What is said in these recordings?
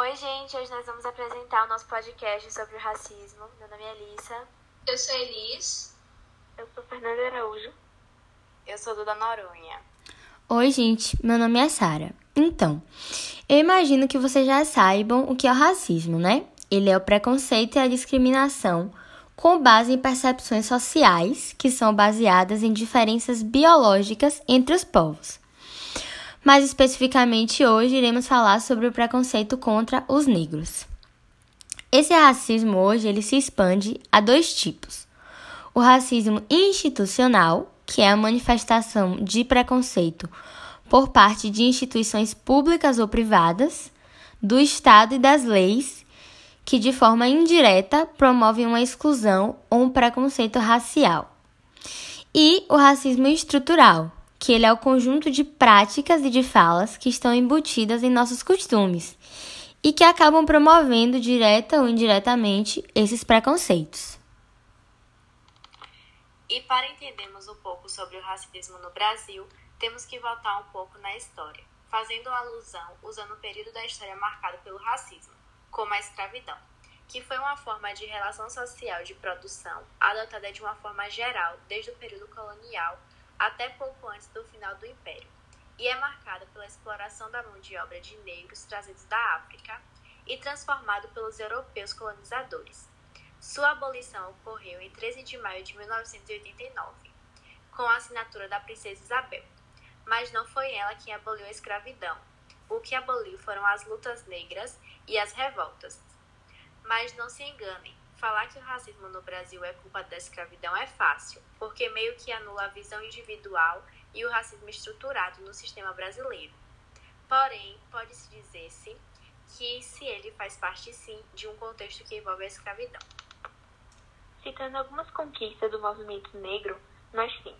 Oi, gente, hoje nós vamos apresentar o nosso podcast sobre o racismo. Meu nome é Elissa. Eu sou Elis. Eu sou Fernanda Araújo. Eu sou Duda Noronha. Oi, gente, meu nome é Sara. Então, eu imagino que vocês já saibam o que é o racismo, né? Ele é o preconceito e a discriminação com base em percepções sociais que são baseadas em diferenças biológicas entre os povos. Mais especificamente, hoje iremos falar sobre o preconceito contra os negros. Esse racismo hoje ele se expande a dois tipos: o racismo institucional, que é a manifestação de preconceito por parte de instituições públicas ou privadas, do Estado e das leis, que de forma indireta promovem uma exclusão ou um preconceito racial. E o racismo estrutural, que ele é o conjunto de práticas e de falas que estão embutidas em nossos costumes e que acabam promovendo direta ou indiretamente esses preconceitos. E para entendermos um pouco sobre o racismo no Brasil, temos que voltar um pouco na história, fazendo alusão usando o período da história marcado pelo racismo, como a escravidão, que foi uma forma de relação social de produção adotada de uma forma geral desde o período colonial até pouco antes do final do Império, e é marcada pela exploração da mão de obra de negros trazidos da África e transformado pelos europeus colonizadores sua abolição ocorreu em 13 de maio de 1989, com a assinatura da princesa Isabel. Mas não foi ela quem aboliu a escravidão. O que aboliu foram as lutas negras e as revoltas. Mas não se enganem, falar que o racismo no Brasil é culpa da escravidão é fácil, porque meio que anula a visão individual e o racismo estruturado no sistema brasileiro. Porém, pode-se dizer-se que se ele faz parte sim de um contexto que envolve a escravidão. Citando algumas conquistas do movimento negro, nós temos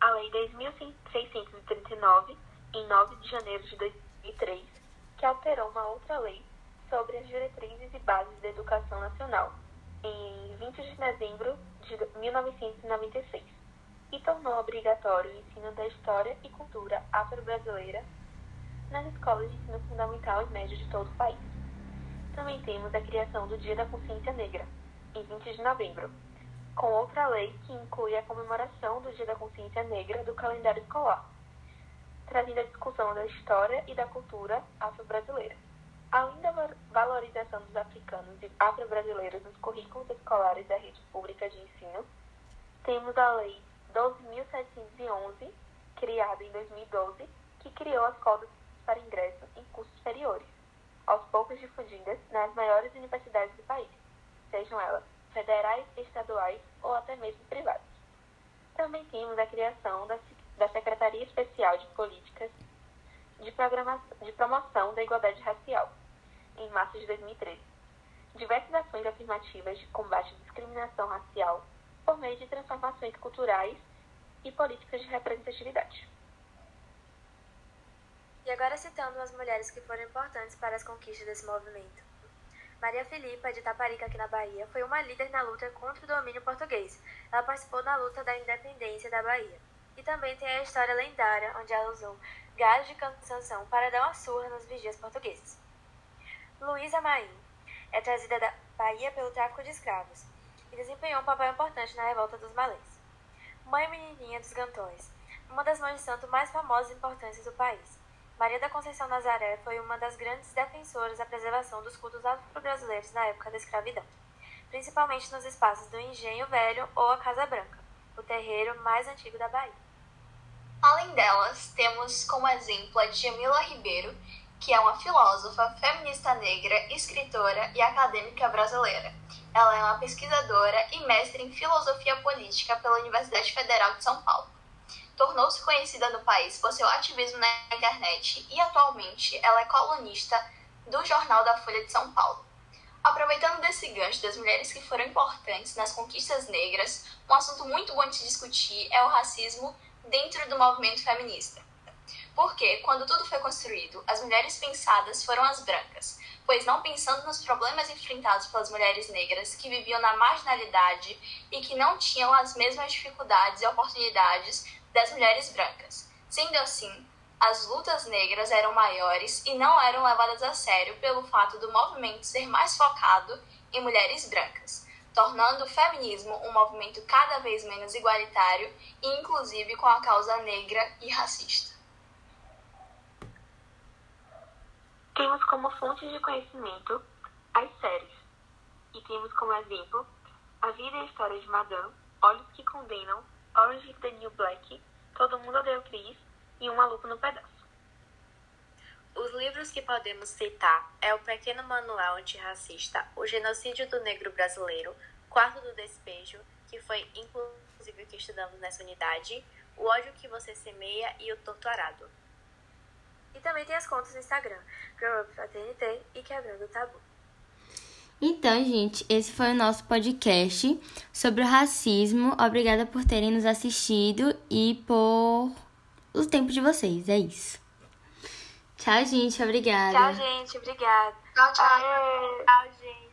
a Lei 10.639, em 9 de janeiro de 2003, que alterou uma outra lei sobre as diretrizes e bases da educação nacional, em 20 de dezembro de 1996, e tornou obrigatório o ensino da história e cultura afro-brasileira nas escolas de ensino fundamental e médio de todo o país. Também temos a criação do Dia da Consciência Negra, em 20 de novembro, com outra lei que inclui a comemoração do Dia da Consciência Negra do calendário escolar, trazendo a discussão da história e da cultura afro-brasileira. Além da valorização dos africanos e afro-brasileiros nos currículos escolares da rede pública de ensino, temos a Lei 12.711, criada em 2012, que criou as cotas para ingresso em cursos superiores, aos poucos difundidas nas maiores universidades do país sejam elas federais, estaduais ou até mesmo privadas. Também temos a criação da, da Secretaria Especial de Políticas de, de Promoção da Igualdade Racial, em março de 2013. Diversas ações afirmativas de combate à discriminação racial por meio de transformações culturais e políticas de representatividade. E agora citando as mulheres que foram importantes para as conquistas desse movimento. Maria Filipa, de Taparica, aqui na Bahia, foi uma líder na luta contra o domínio português. Ela participou na luta da independência da Bahia. E também tem a história lendária, onde ela usou galhos de canção para dar uma surra nos vigias portugueses. Luísa Maim é trazida da Bahia pelo tráfico de escravos e desempenhou um papel importante na revolta dos malês. Mãe Menininha dos Gantões, uma das mães de santo mais famosas e importantes do país. Maria da Conceição Nazaré foi uma das grandes defensoras da preservação dos cultos afro-brasileiros na época da escravidão, principalmente nos espaços do Engenho Velho ou a Casa Branca, o terreiro mais antigo da Bahia. Delas, temos como exemplo a Jamila Ribeiro, que é uma filósofa, feminista negra, escritora e acadêmica brasileira. Ela é uma pesquisadora e mestre em filosofia política pela Universidade Federal de São Paulo tornou-se conhecida no país por seu ativismo na internet e atualmente ela é colunista do Jornal da Folha de São Paulo. Aproveitando desse gancho das mulheres que foram importantes nas conquistas negras, um assunto muito bom de discutir é o racismo dentro do movimento feminista. Porque, quando tudo foi construído, as mulheres pensadas foram as brancas, pois não pensando nos problemas enfrentados pelas mulheres negras que viviam na marginalidade e que não tinham as mesmas dificuldades e oportunidades das mulheres brancas. Sendo assim, As lutas negras eram maiores e não eram levadas a sério pelo fato do movimento ser mais focado em mulheres brancas, tornando o feminismo um movimento cada vez menos igualitário e inclusive com a causa negra e racista. Temos como fontes de conhecimento as séries, e temos como exemplo A Vida e a História de Madame, Olhos que Condenam, Orange is the New Black, Todo Mundo Odeia o Chris e Um Maluco no Pedaço. Os livros que podemos citar é o Pequeno Manual Antirracista, O Genocídio do Negro Brasileiro, Quarto do Despejo, que foi inclusive o que estudamos nessa unidade, O Ódio que Você Semeia e O Torturado. E também tem as contas no Instagram, Grow Up ATNT e Quebrando o Tabu. Então, gente, esse foi o nosso podcast sobre o racismo. Obrigada por terem nos assistido e por o tempo de vocês. É isso. Tchau, gente. Obrigada. Tchau, gente. Obrigada. Tchau, tchau. Tchau, gente.